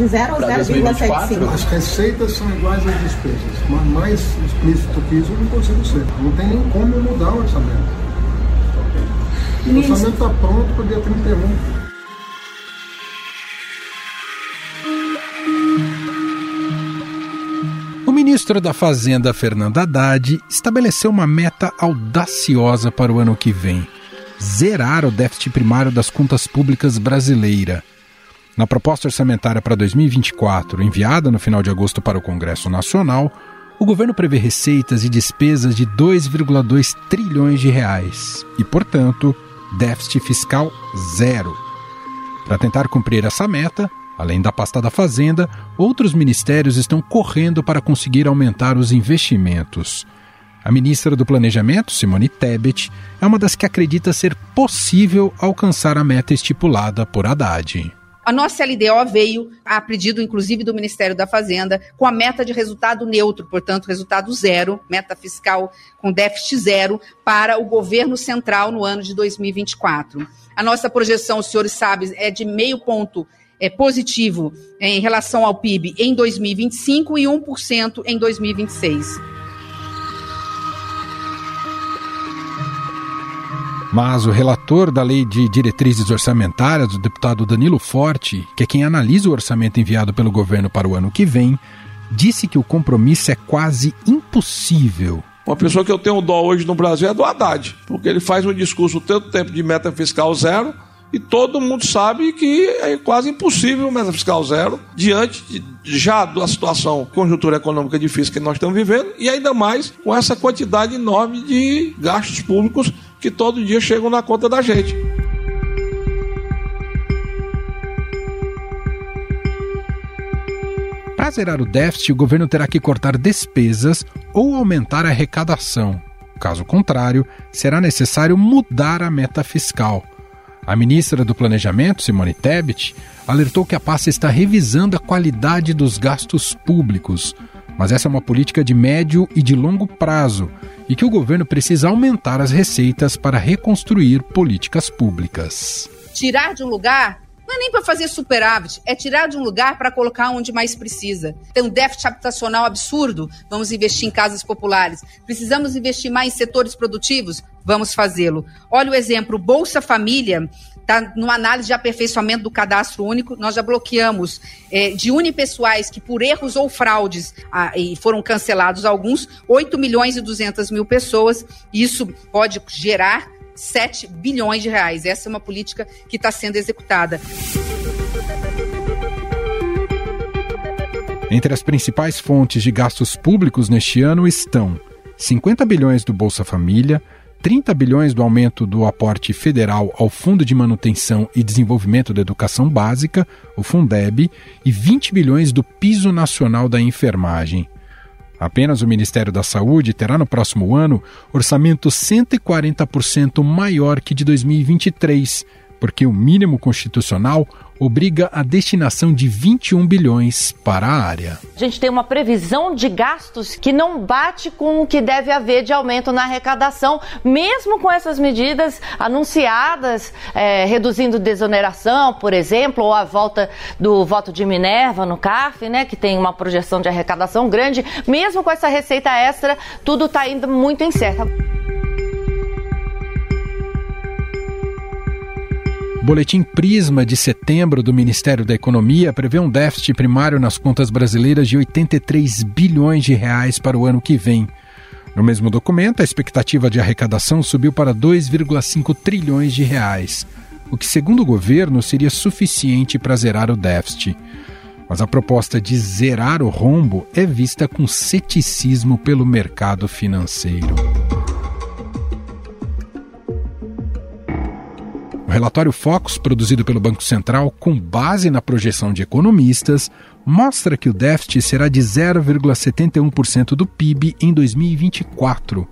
de 0 a 0,75. As receitas são iguais às despesas, mas mais explícito que isso eu não consigo ser. Não tem nem como mudar o orçamento. O orçamento está pronto para o dia 31. O ministro da Fazenda, Fernando Haddad, estabeleceu uma meta audaciosa para o ano que vem: zerar o déficit primário das contas públicas brasileira. Na proposta orçamentária para 2024, enviada no final de agosto para o Congresso Nacional, o governo prevê receitas e despesas de 2,2 trilhões de reais e, portanto, déficit fiscal zero. Para tentar cumprir essa meta, além da pasta da Fazenda, outros ministérios estão correndo para conseguir aumentar os investimentos. A ministra do Planejamento, Simone Tebet, é uma das que acredita ser possível alcançar a meta estipulada por Haddad. A nossa LDO veio, a pedido inclusive do Ministério da Fazenda, com a meta de resultado neutro, portanto, resultado zero, meta fiscal com déficit zero, para o governo central no ano de 2024. A nossa projeção, os senhores sabem, é de meio ponto é, positivo em relação ao PIB em 2025 e 1% em 2026. Mas o relator da Lei de Diretrizes Orçamentárias, o deputado Danilo Forte, que é quem analisa o orçamento enviado pelo governo para o ano que vem, disse que o compromisso é quase impossível. Uma pessoa que eu tenho dó hoje no Brasil é do Haddad, porque ele faz um discurso tanto tempo de meta fiscal zero, e todo mundo sabe que é quase impossível meta fiscal zero diante de, já da situação conjuntura econômica difícil que nós estamos vivendo e ainda mais com essa quantidade enorme de gastos públicos que todo dia chegam na conta da gente. Para zerar o déficit, o governo terá que cortar despesas ou aumentar a arrecadação. Caso contrário, será necessário mudar a meta fiscal. A ministra do Planejamento, Simone Tebet, alertou que a pasta está revisando a qualidade dos gastos públicos, mas essa é uma política de médio e de longo prazo e que o governo precisa aumentar as receitas para reconstruir políticas públicas. Tirar de um lugar não é nem para fazer superávit, é tirar de um lugar para colocar onde mais precisa. Tem um déficit habitacional absurdo, vamos investir em casas populares. Precisamos investir mais em setores produtivos, vamos fazê-lo. Olha o exemplo, Bolsa Família está numa análise de aperfeiçoamento do cadastro único. Nós já bloqueamos é, de unipessoais que, por erros ou fraudes, ah, e foram cancelados alguns, 8 milhões e 200 mil pessoas. Isso pode gerar 7 bilhões de reais. Essa é uma política que está sendo executada. Entre as principais fontes de gastos públicos neste ano estão 50 bilhões do Bolsa Família, 30 bilhões do aumento do aporte federal ao Fundo de Manutenção e Desenvolvimento da Educação Básica, o Fundeb, e 20 bilhões do Piso Nacional da Enfermagem. Apenas o Ministério da Saúde terá no próximo ano orçamento 140% maior que de 2023, porque o mínimo constitucional obriga a destinação de 21 bilhões para a área. A gente tem uma previsão de gastos que não bate com o que deve haver de aumento na arrecadação, mesmo com essas medidas anunciadas, é, reduzindo desoneração, por exemplo, ou a volta do voto de Minerva no CAF, né, que tem uma projeção de arrecadação grande, mesmo com essa receita extra, tudo está indo muito incerto. Boletim Prisma de setembro do Ministério da Economia prevê um déficit primário nas contas brasileiras de 83 bilhões de reais para o ano que vem. No mesmo documento, a expectativa de arrecadação subiu para 2,5 trilhões de reais, o que, segundo o governo, seria suficiente para zerar o déficit. Mas a proposta de zerar o rombo é vista com ceticismo pelo mercado financeiro. O relatório Focus, produzido pelo Banco Central com base na projeção de economistas, mostra que o déficit será de 0,71% do PIB em 2024.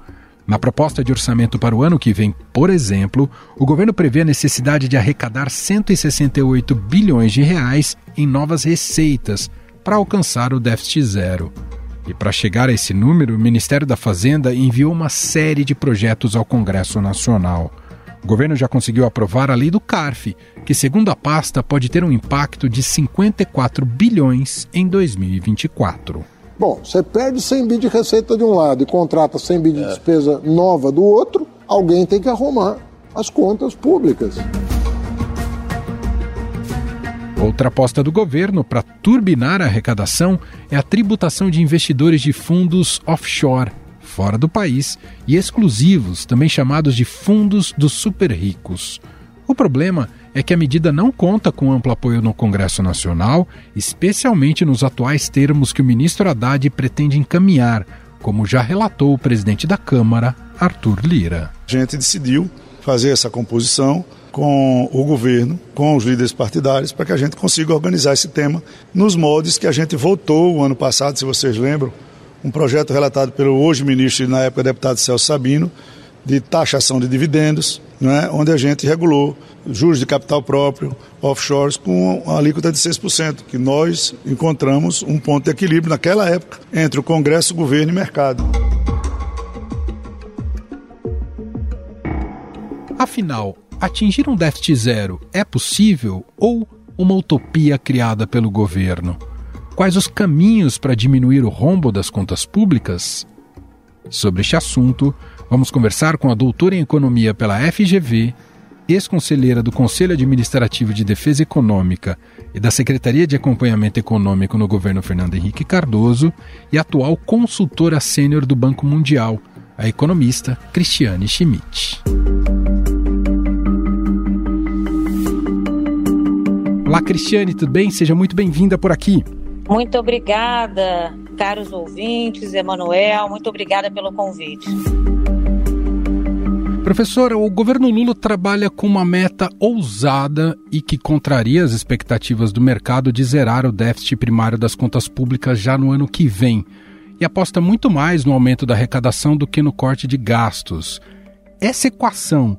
Na proposta de orçamento para o ano que vem, por exemplo, o governo prevê a necessidade de arrecadar 168 bilhões de reais em novas receitas para alcançar o déficit zero. E para chegar a esse número, o Ministério da Fazenda enviou uma série de projetos ao Congresso Nacional. O governo já conseguiu aprovar a lei do CARF, que, segundo a pasta, pode ter um impacto de 54 bilhões em 2024. Bom, você perde 100 bi de receita de um lado e contrata 100 bi de é. despesa nova do outro, alguém tem que arrumar as contas públicas. Outra aposta do governo para turbinar a arrecadação é a tributação de investidores de fundos offshore, fora do país, e exclusivos, também chamados de fundos dos super ricos. O problema é que a medida não conta com amplo apoio no Congresso Nacional, especialmente nos atuais termos que o ministro Haddad pretende encaminhar, como já relatou o presidente da Câmara, Arthur Lira. A gente decidiu fazer essa composição com o governo, com os líderes partidários, para que a gente consiga organizar esse tema nos moldes que a gente votou o ano passado, se vocês lembram, um projeto relatado pelo hoje ministro e na época deputado Celso Sabino, de taxação de dividendos, né, onde a gente regulou juros de capital próprio, offshores, com uma alíquota de 6%, que nós encontramos um ponto de equilíbrio naquela época entre o Congresso, o governo e mercado. Afinal, atingir um déficit zero é possível ou uma utopia criada pelo governo? Quais os caminhos para diminuir o rombo das contas públicas? Sobre este assunto, vamos conversar com a doutora em economia pela FGV, ex-conselheira do Conselho Administrativo de Defesa Econômica e da Secretaria de Acompanhamento Econômico no governo Fernando Henrique Cardoso e atual consultora sênior do Banco Mundial, a economista Cristiane Schmidt. Olá, Cristiane, tudo bem? Seja muito bem-vinda por aqui. Muito obrigada, caros ouvintes, Emanuel, muito obrigada pelo convite. Professora, o governo Lula trabalha com uma meta ousada e que contraria as expectativas do mercado de zerar o déficit primário das contas públicas já no ano que vem e aposta muito mais no aumento da arrecadação do que no corte de gastos. Essa equação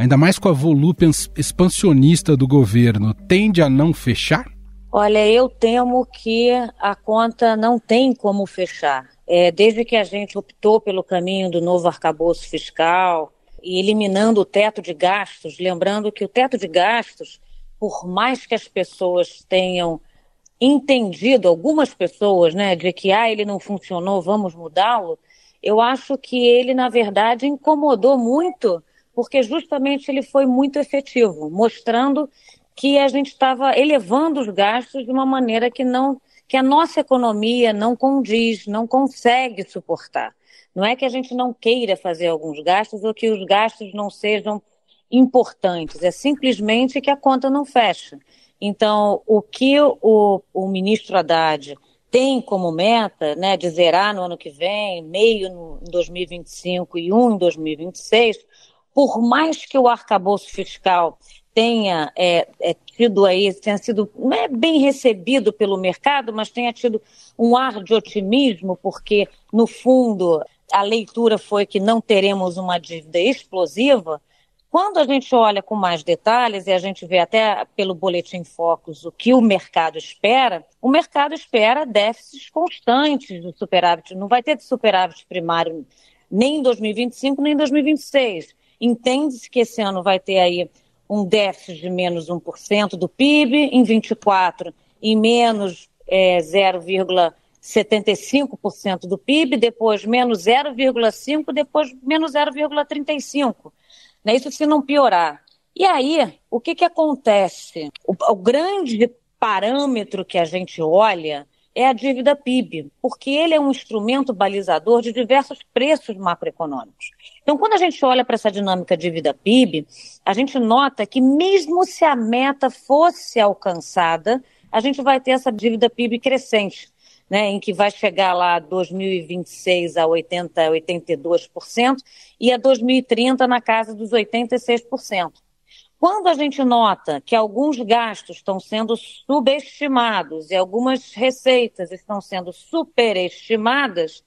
ainda mais com a volúpia expansionista do governo, tende a não fechar? Olha, eu temo que a conta não tem como fechar. É, desde que a gente optou pelo caminho do novo arcabouço fiscal e eliminando o teto de gastos, lembrando que o teto de gastos, por mais que as pessoas tenham entendido, algumas pessoas, né, de que ah, ele não funcionou, vamos mudá-lo, eu acho que ele, na verdade, incomodou muito porque justamente ele foi muito efetivo, mostrando que a gente estava elevando os gastos de uma maneira que não que a nossa economia não condiz, não consegue suportar. Não é que a gente não queira fazer alguns gastos ou que os gastos não sejam importantes, é simplesmente que a conta não fecha. Então, o que o, o ministro Haddad tem como meta, né, de zerar no ano que vem, meio no, em 2025 e um em 2026, por mais que o arcabouço fiscal tenha é, é, tido aí, tenha sido, não é bem recebido pelo mercado, mas tenha tido um ar de otimismo, porque, no fundo, a leitura foi que não teremos uma dívida explosiva. Quando a gente olha com mais detalhes, e a gente vê até pelo Boletim Focus o que o mercado espera, o mercado espera déficits constantes do superávit. Não vai ter de superávit primário nem em 2025, nem em 2026. Entende-se que esse ano vai ter aí um déficit de menos 1% do PIB, em 24 em menos é, 0,75% do PIB, depois menos 0,5%, depois menos 0,35%. Né? Isso se não piorar. E aí, o que, que acontece? O, o grande parâmetro que a gente olha é a dívida PIB, porque ele é um instrumento balizador de diversos preços macroeconômicos. Então, quando a gente olha para essa dinâmica dívida PIB, a gente nota que mesmo se a meta fosse alcançada, a gente vai ter essa dívida PIB crescente, né, em que vai chegar lá 2026 a 80, 82% e a 2030 na casa dos 86%. Quando a gente nota que alguns gastos estão sendo subestimados e algumas receitas estão sendo superestimadas,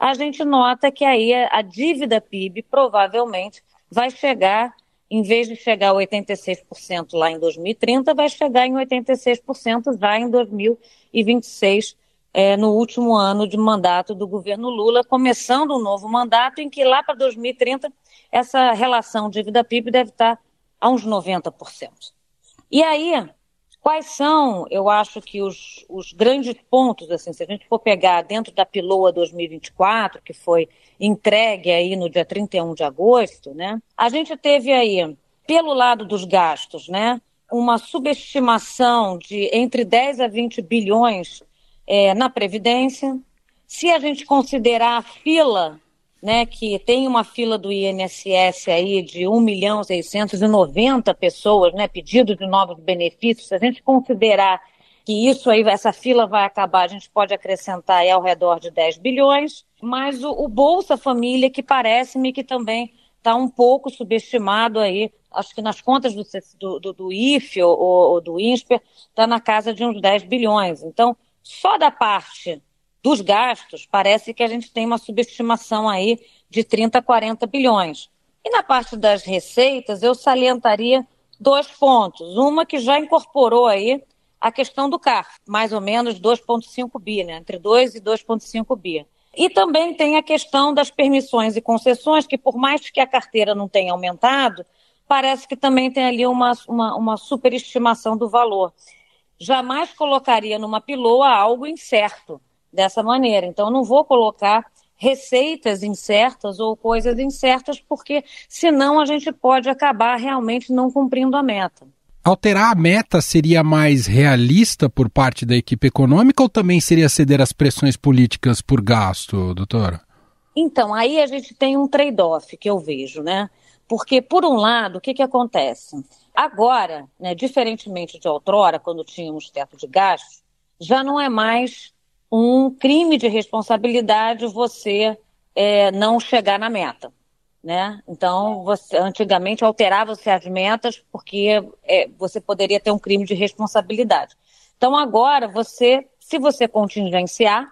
a gente nota que aí a dívida PIB provavelmente vai chegar, em vez de chegar a 86% lá em 2030, vai chegar em 86% já em 2026 é, no último ano de mandato do governo Lula, começando um novo mandato em que lá para 2030 essa relação dívida-PIB deve estar a uns 90%. E aí, quais são, eu acho que os, os grandes pontos, assim, se a gente for pegar dentro da Piloa 2024, que foi entregue aí no dia 31 de agosto, né? A gente teve aí, pelo lado dos gastos, né? Uma subestimação de entre 10 a 20 bilhões é, na Previdência. Se a gente considerar a fila, né, que tem uma fila do INSS aí de 1 milhão 690 pessoas, né, pedido de novos benefícios, se a gente considerar que isso aí, essa fila vai acabar, a gente pode acrescentar aí ao redor de 10 bilhões, mas o, o Bolsa Família, que parece-me que também está um pouco subestimado aí, acho que nas contas do, do, do, do IFE ou, ou do INSPER, está na casa de uns 10 bilhões. Então, só da parte dos gastos, parece que a gente tem uma subestimação aí de 30 40 bilhões. E na parte das receitas, eu salientaria dois pontos. Uma que já incorporou aí a questão do CAR, mais ou menos 2,5 bi, né? entre 2 e 2,5 bi. E também tem a questão das permissões e concessões, que por mais que a carteira não tenha aumentado, parece que também tem ali uma, uma, uma superestimação do valor jamais colocaria numa piloa algo incerto dessa maneira. Então, não vou colocar receitas incertas ou coisas incertas, porque senão a gente pode acabar realmente não cumprindo a meta. Alterar a meta seria mais realista por parte da equipe econômica ou também seria ceder às pressões políticas por gasto, doutora? Então, aí a gente tem um trade-off que eu vejo, né? Porque, por um lado, o que, que acontece? Agora, né, diferentemente de outrora, quando tínhamos teto de gastos, já não é mais um crime de responsabilidade você é, não chegar na meta. Né? Então, você, antigamente alterava-se as metas porque é, você poderia ter um crime de responsabilidade. Então, agora, você, se você contingenciar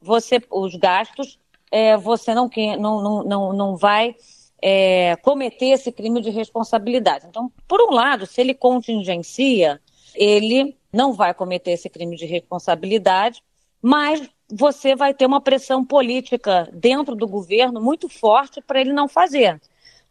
você, os gastos, é, você não, não, não, não vai é, cometer esse crime de responsabilidade. Então, por um lado, se ele contingencia, ele não vai cometer esse crime de responsabilidade, mas você vai ter uma pressão política dentro do governo muito forte para ele não fazer.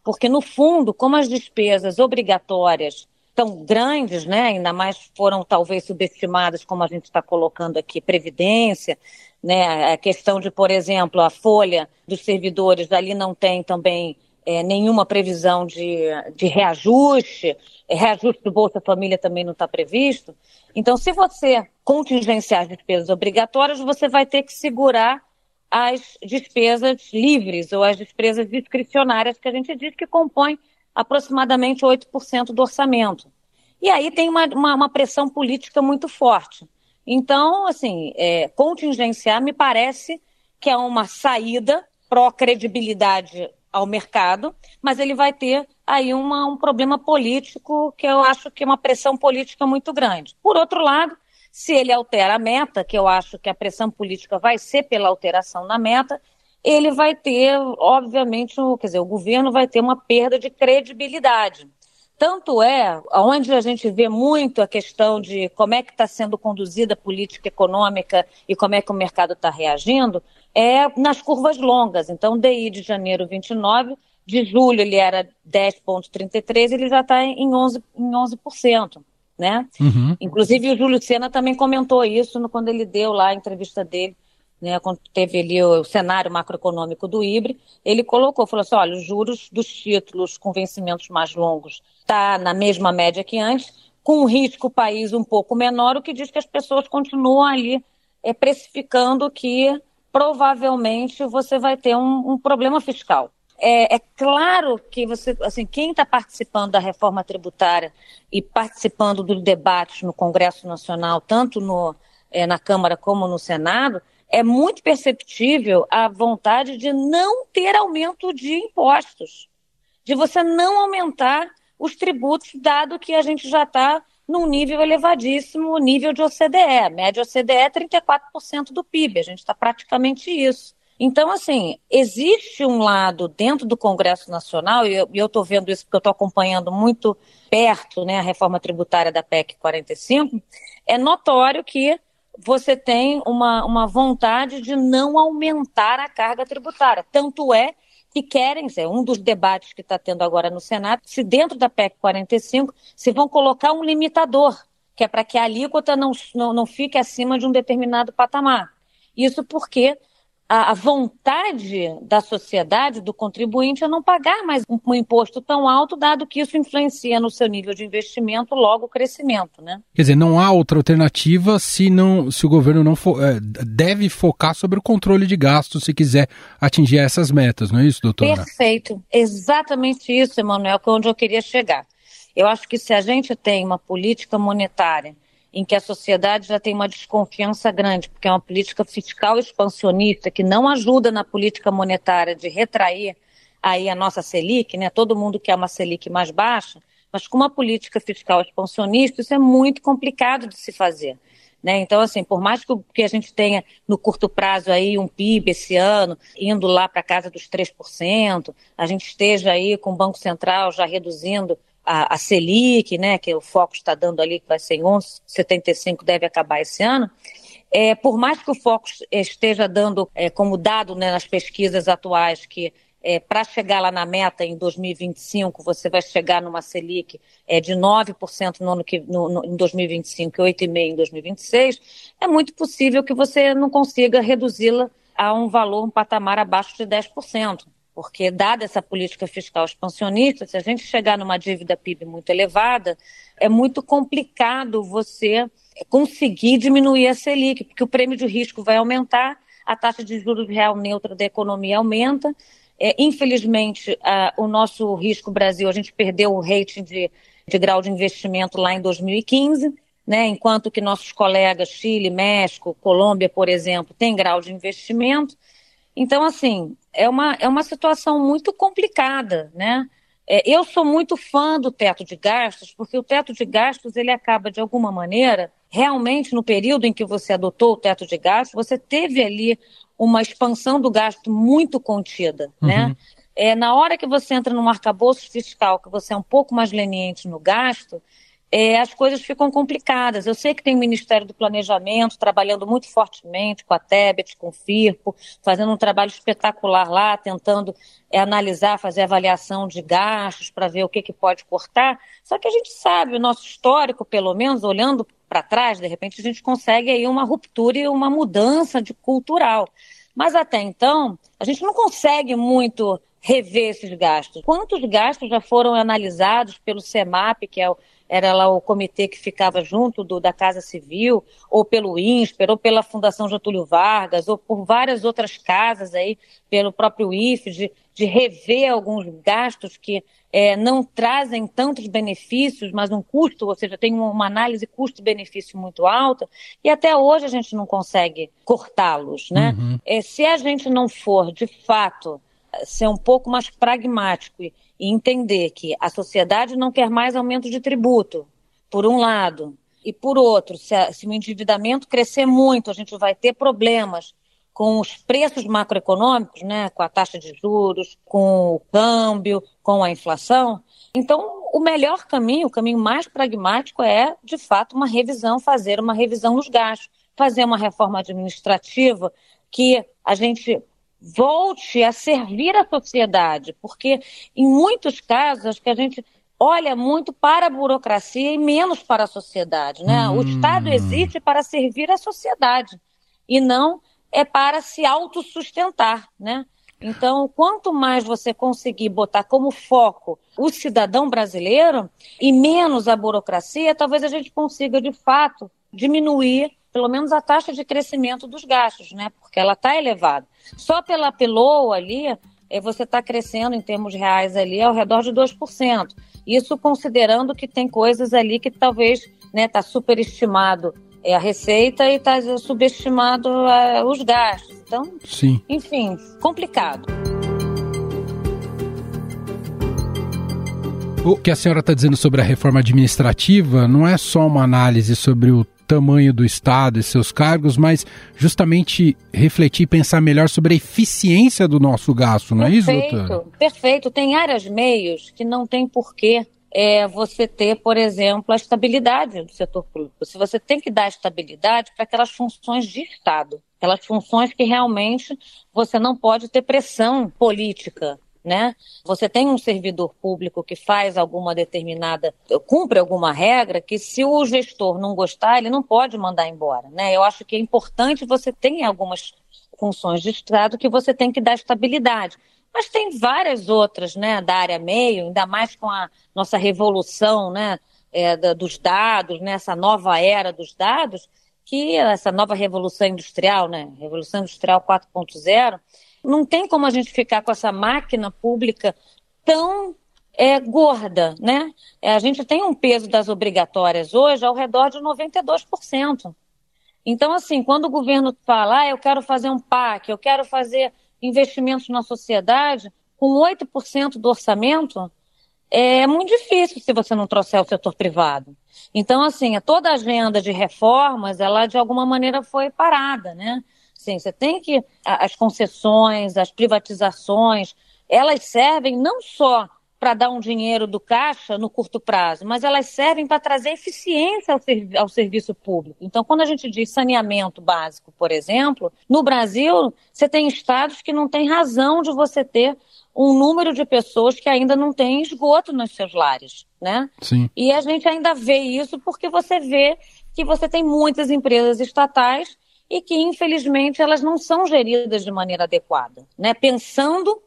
Porque, no fundo, como as despesas obrigatórias tão grandes, né, ainda mais foram talvez subestimadas, como a gente está colocando aqui, previdência, né, a questão de, por exemplo, a folha dos servidores ali não tem também é, nenhuma previsão de, de reajuste, é, reajuste do Bolsa Família também não está previsto. Então, se você contingenciar as despesas obrigatórias, você vai ter que segurar as despesas livres ou as despesas discricionárias que a gente diz que compõem aproximadamente 8% do orçamento. E aí tem uma, uma, uma, pressão política muito forte. Então, assim, é, contingenciar me parece que é uma saída pró-credibilidade ao mercado, mas ele vai ter aí uma, um problema político que eu acho que é uma pressão política muito grande. Por outro lado, se ele altera a meta, que eu acho que a pressão política vai ser pela alteração na meta, ele vai ter, obviamente, quer dizer, o governo vai ter uma perda de credibilidade. Tanto é, onde a gente vê muito a questão de como é que está sendo conduzida a política econômica e como é que o mercado está reagindo, é nas curvas longas. Então, DI de janeiro 29, de julho ele era 10,33, ele já está em 11%. Em 11% né? Uhum. Inclusive o Júlio Sena também comentou isso no, quando ele deu lá a entrevista dele, né, quando teve ali o, o cenário macroeconômico do IBRE, ele colocou, falou assim, olha, os juros dos títulos com vencimentos mais longos está na mesma média que antes, com um risco país um pouco menor, o que diz que as pessoas continuam ali é, precificando que provavelmente você vai ter um, um problema fiscal. É, é, claro que você, assim, quem está participando da reforma tributária e participando dos debates no Congresso Nacional, tanto no, é, na Câmara como no Senado, é muito perceptível a vontade de não ter aumento de impostos, de você não aumentar os tributos, dado que a gente já está num nível elevadíssimo, nível de OCDE. Média OCDE é 34% do PIB, a gente está praticamente isso. Então, assim, existe um lado dentro do Congresso Nacional, e eu estou vendo isso porque eu estou acompanhando muito perto né, a reforma tributária da PEC 45, é notório que você tem uma, uma vontade de não aumentar a carga tributária. Tanto é que querem, é um dos debates que está tendo agora no Senado, se dentro da PEC 45 se vão colocar um limitador, que é para que a alíquota não, não, não fique acima de um determinado patamar. Isso porque a, vontade da sociedade, do contribuinte, é não pagar mais um, um, imposto tão alto, dado que isso influencia no seu nível de investimento, logo o crescimento, né? Quer dizer, não há outra alternativa se, não, se o governo não for, é, deve focar sobre o controle de gastos se quiser atingir essas metas, não é isso, doutora? Perfeito, exatamente isso, Emanuel, que é onde eu queria chegar. Eu acho que se a gente tem uma política monetária em que a sociedade já tem uma desconfiança grande, porque é uma política fiscal expansionista que não ajuda na política monetária de retrair aí a nossa Selic, né? Todo mundo quer uma Selic mais baixa, mas com uma política fiscal expansionista isso é muito complicado de se fazer. Né? Então, assim, por mais que a gente tenha no curto prazo aí um PIB esse ano indo lá para casa dos 3%, a gente esteja aí com o Banco Central já reduzindo a, a Selic, né, que o foco está dando ali, que vai ser em 11,75, deve acabar esse ano, é, por mais que o foco esteja dando é, como dado né, nas pesquisas atuais que é, para chegar lá na meta em 2025, você vai chegar numa Selic é, de 9% no ano que, no, no, em 2025 e 8,5% em 2026, é muito possível que você não consiga reduzi-la a um valor, um patamar abaixo de 10% porque dada essa política fiscal expansionista, se a gente chegar numa dívida PIB muito elevada, é muito complicado você conseguir diminuir a Selic, porque o prêmio de risco vai aumentar, a taxa de juros real neutra da economia aumenta. É, infelizmente, a, o nosso risco Brasil, a gente perdeu o rating de, de grau de investimento lá em 2015. Né, enquanto que nossos colegas Chile, México, Colômbia, por exemplo, têm grau de investimento. Então, assim, é uma, é uma situação muito complicada, né? É, eu sou muito fã do teto de gastos, porque o teto de gastos, ele acaba, de alguma maneira, realmente, no período em que você adotou o teto de gastos, você teve ali uma expansão do gasto muito contida, né? uhum. né? É, na hora que você entra num arcabouço fiscal, que você é um pouco mais leniente no gasto, é, as coisas ficam complicadas. Eu sei que tem o Ministério do Planejamento trabalhando muito fortemente com a Tebet, com o FIRPO, fazendo um trabalho espetacular lá, tentando é, analisar, fazer avaliação de gastos para ver o que, que pode cortar. Só que a gente sabe, o nosso histórico, pelo menos, olhando para trás, de repente a gente consegue aí uma ruptura e uma mudança de cultural. Mas até então, a gente não consegue muito rever esses gastos. Quantos gastos já foram analisados pelo CEMAP, que é o era lá o comitê que ficava junto do, da Casa Civil, ou pelo INSPER, ou pela Fundação Getúlio Vargas, ou por várias outras casas aí, pelo próprio IFE, de, de rever alguns gastos que é, não trazem tantos benefícios, mas um custo, ou seja, tem uma análise custo-benefício muito alta, e até hoje a gente não consegue cortá-los, né? Uhum. É, se a gente não for, de fato, ser um pouco mais pragmático e e entender que a sociedade não quer mais aumento de tributo, por um lado, e por outro, se, a, se o endividamento crescer muito, a gente vai ter problemas com os preços macroeconômicos, né, com a taxa de juros, com o câmbio, com a inflação. Então, o melhor caminho, o caminho mais pragmático é, de fato, uma revisão, fazer uma revisão dos gastos, fazer uma reforma administrativa que a gente volte a servir a sociedade, porque em muitos casos acho que a gente olha muito para a burocracia e menos para a sociedade, né? Hum. O Estado existe para servir a sociedade e não é para se autossustentar, né? Então, quanto mais você conseguir botar como foco o cidadão brasileiro e menos a burocracia, talvez a gente consiga, de fato, diminuir pelo menos a taxa de crescimento dos gastos, né? Porque ela está elevada. Só pela PELOA ali, é, você está crescendo em termos reais ali ao redor de 2%. Isso considerando que tem coisas ali que talvez está né, tá superestimado é, a receita e está subestimado é, os gastos. Então, Sim. enfim, complicado. O que a senhora está dizendo sobre a reforma administrativa não é só uma análise sobre o tamanho do Estado e seus cargos, mas justamente refletir e pensar melhor sobre a eficiência do nosso gasto, não perfeito, é isso, doutora? Perfeito. Tem áreas meios que não tem porquê é você ter, por exemplo, a estabilidade do setor público. Se você tem que dar estabilidade para aquelas funções de Estado, aquelas funções que realmente você não pode ter pressão política. Né? Você tem um servidor público que faz alguma determinada, cumpre alguma regra, que se o gestor não gostar, ele não pode mandar embora, né? Eu acho que é importante você ter algumas funções de Estado que você tem que dar estabilidade. Mas tem várias outras, né, da área meio, ainda mais com a nossa revolução, né, é, dos dados, né, nova era dos dados, que essa nova revolução industrial, né, revolução industrial 4.0, não tem como a gente ficar com essa máquina pública tão é, gorda, né? É, a gente tem um peso das obrigatórias hoje ao redor de 92%. Então, assim, quando o governo fala, ah, eu quero fazer um PAC, eu quero fazer investimentos na sociedade, com 8% do orçamento, é muito difícil se você não trouxer o setor privado. Então, assim, toda a agenda de reformas, ela de alguma maneira foi parada, né? Sim, você tem que. As concessões, as privatizações, elas servem não só para dar um dinheiro do caixa no curto prazo, mas elas servem para trazer eficiência ao, servi ao, serviço público. Então, quando a gente diz saneamento básico, por exemplo, no Brasil, você tem estados que não tem razão de você ter um número de pessoas que ainda não têm esgoto nos seus lares, né? Sim. E a gente ainda vê isso porque você vê que você tem muitas empresas estatais e que, infelizmente, elas não são geridas de maneira adequada, né? Pensando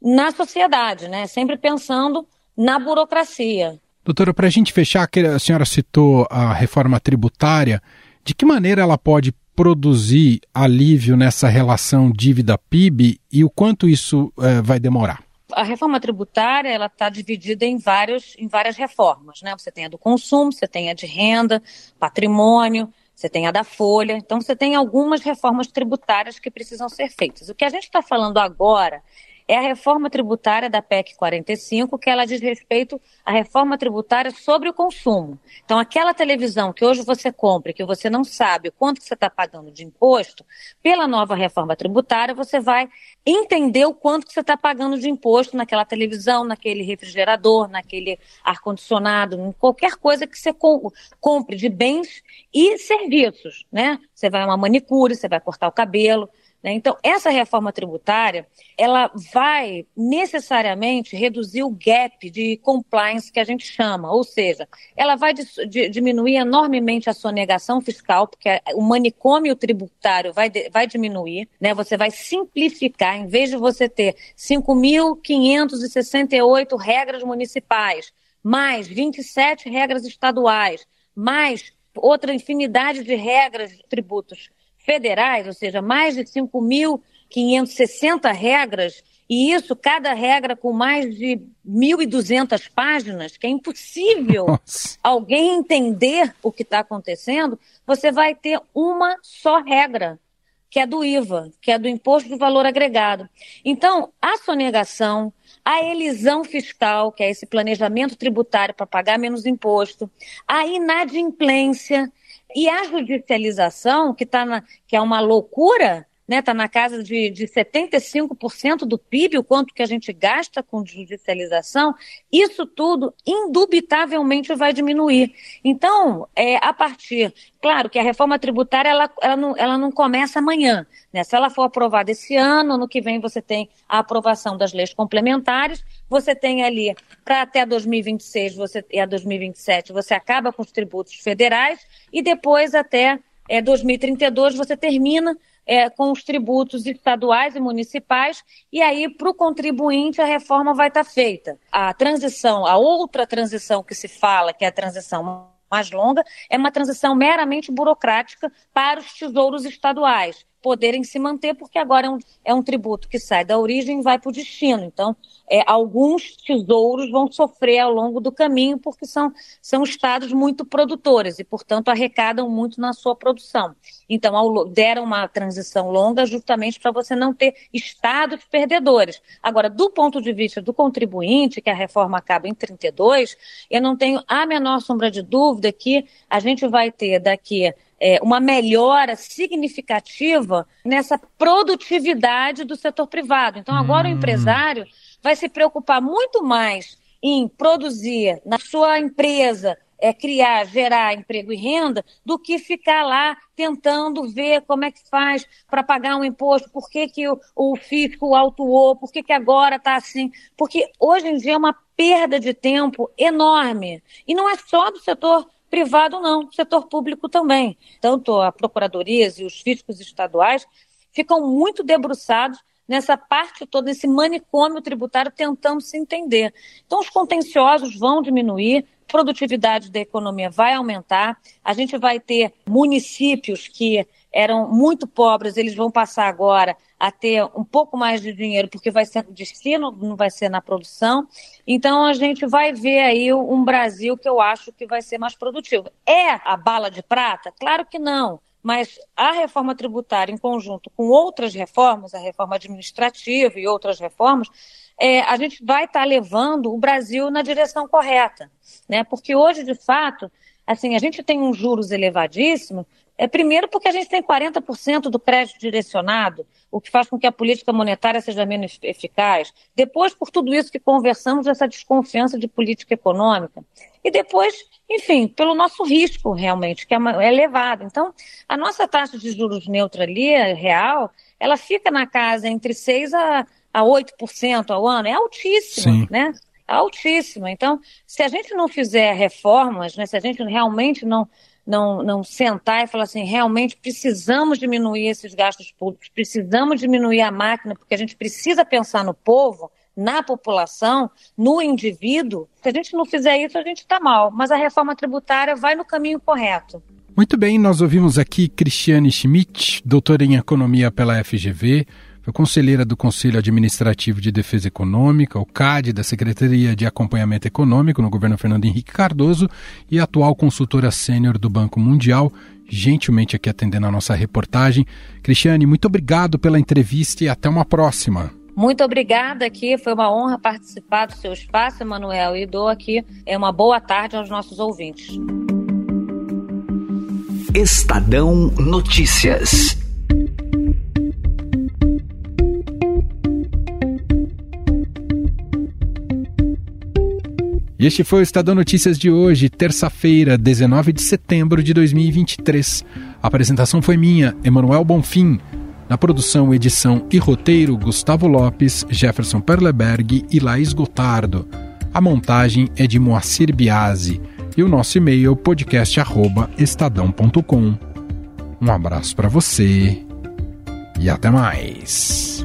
na sociedade, né? Sempre pensando na burocracia. Doutora, para a gente fechar, a senhora citou a reforma tributária. De que maneira ela pode produzir alívio nessa relação dívida-PIB e o quanto isso é, vai demorar? A reforma tributária ela está dividida em, vários, em várias reformas. Né? Você tem a do consumo, você tem a de renda, patrimônio, você tem a da folha. Então, você tem algumas reformas tributárias que precisam ser feitas. O que a gente está falando agora é a reforma tributária da PEC 45, que ela diz respeito à reforma tributária sobre o consumo. Então, aquela televisão que hoje você compra, que você não sabe quanto que você está pagando de imposto, pela nova reforma tributária, você vai entender o quanto você está pagando de imposto naquela televisão, naquele refrigerador, naquele ar-condicionado, em qualquer coisa que você compre de bens e serviços, né? Você vai a uma manicure, você vai cortar o cabelo? Então, essa reforma tributária, ela vai necessariamente reduzir o gap de compliance que a gente chama, ou seja, ela vai diminuir enormemente a sonegação fiscal, porque o manicômio tributário vai, vai diminuir, né? você vai simplificar, em vez de você ter 5.568 regras municipais, mais 27 regras estaduais, mais outra infinidade de regras tributos federais, ou seja, mais de 5.560 regras, e isso, cada regra com mais de 1.200 páginas, que é impossível Nossa. alguém entender o que está acontecendo, você vai ter uma só regra, que é do IVA, que é do Imposto de Valor Agregado. Então, a sonegação, a elisão fiscal, que é esse planejamento tributário para pagar menos imposto, a inadimplência, e a judicialização, que, tá na, que é uma loucura, né? Está na casa de, de 75% do PIB, o quanto que a gente gasta com judicialização, isso tudo indubitavelmente vai diminuir. Então, é, a partir, claro que a reforma tributária ela, ela, não, ela não começa amanhã. Né? Se ela for aprovada esse ano, no que vem você tem a aprovação das leis complementares, você tem ali para até 2026 você, e a 2027 você acaba com os tributos federais e depois até é, 2032 você termina é, com os tributos estaduais e municipais, e aí, para o contribuinte, a reforma vai estar tá feita. A transição, a outra transição que se fala, que é a transição mais longa, é uma transição meramente burocrática para os tesouros estaduais poderem se manter, porque agora é um, é um tributo que sai da origem e vai para o destino. Então, é, alguns tesouros vão sofrer ao longo do caminho, porque são, são estados muito produtores e, portanto, arrecadam muito na sua produção. Então, ao, deram uma transição longa justamente para você não ter estados perdedores. Agora, do ponto de vista do contribuinte, que a reforma acaba em 32, eu não tenho a menor sombra de dúvida que a gente vai ter daqui é, uma melhora significativa nessa produtividade do setor privado. Então, agora hum. o empresário vai se preocupar muito mais em produzir na sua empresa, é, criar, gerar emprego e renda, do que ficar lá tentando ver como é que faz para pagar um imposto, por que, que o, o fisco autuou, por que, que agora está assim. Porque hoje em dia é uma perda de tempo enorme. E não é só do setor privado, não, setor público também. Tanto a procuradorias e os fiscos estaduais ficam muito debruçados nessa parte toda, nesse manicômio tributário, tentando se entender. Então, os contenciosos vão diminuir, produtividade da economia vai aumentar, a gente vai ter municípios que eram muito pobres, eles vão passar agora a ter um pouco mais de dinheiro, porque vai ser no destino, não vai ser na produção. Então a gente vai ver aí um Brasil que eu acho que vai ser mais produtivo. É a bala de prata? Claro que não. Mas a reforma tributária, em conjunto com outras reformas, a reforma administrativa e outras reformas, é, a gente vai estar tá levando o Brasil na direção correta, né? Porque hoje, de fato, assim, a gente tem uns juros elevadíssimos, é, primeiro porque a gente tem 40% do crédito direcionado, o que faz com que a política monetária seja menos eficaz. Depois, por tudo isso que conversamos, essa desconfiança de política econômica. E depois, enfim, pelo nosso risco realmente, que é, é elevado. Então, a nossa taxa de juros neutra ali, real, ela fica na casa entre 6% a, a 8% ao ano. É altíssima, Sim. né? altíssima. Então, se a gente não fizer reformas, né, se a gente realmente não não, não sentar e falar assim, realmente precisamos diminuir esses gastos públicos, precisamos diminuir a máquina, porque a gente precisa pensar no povo, na população, no indivíduo. Se a gente não fizer isso, a gente está mal. Mas a reforma tributária vai no caminho correto. Muito bem, nós ouvimos aqui Cristiane Schmidt, doutora em economia pela FGV, foi conselheira do Conselho Administrativo de Defesa Econômica, o CAD, da Secretaria de Acompanhamento Econômico no governo Fernando Henrique Cardoso e atual consultora sênior do Banco Mundial, gentilmente aqui atendendo a nossa reportagem. Cristiane, muito obrigado pela entrevista e até uma próxima. Muito obrigada aqui, foi uma honra participar do seu espaço, Emanuel, e dou aqui é uma boa tarde aos nossos ouvintes. Estadão Notícias. E este foi o Estadão Notícias de hoje, terça-feira, 19 de setembro de 2023. A apresentação foi minha, Emanuel Bonfim. Na produção, edição e roteiro, Gustavo Lopes, Jefferson Perleberg e Laís Gotardo. A montagem é de Moacir Biasi. E o nosso e-mail podcast@estadão.com. Um abraço para você e até mais.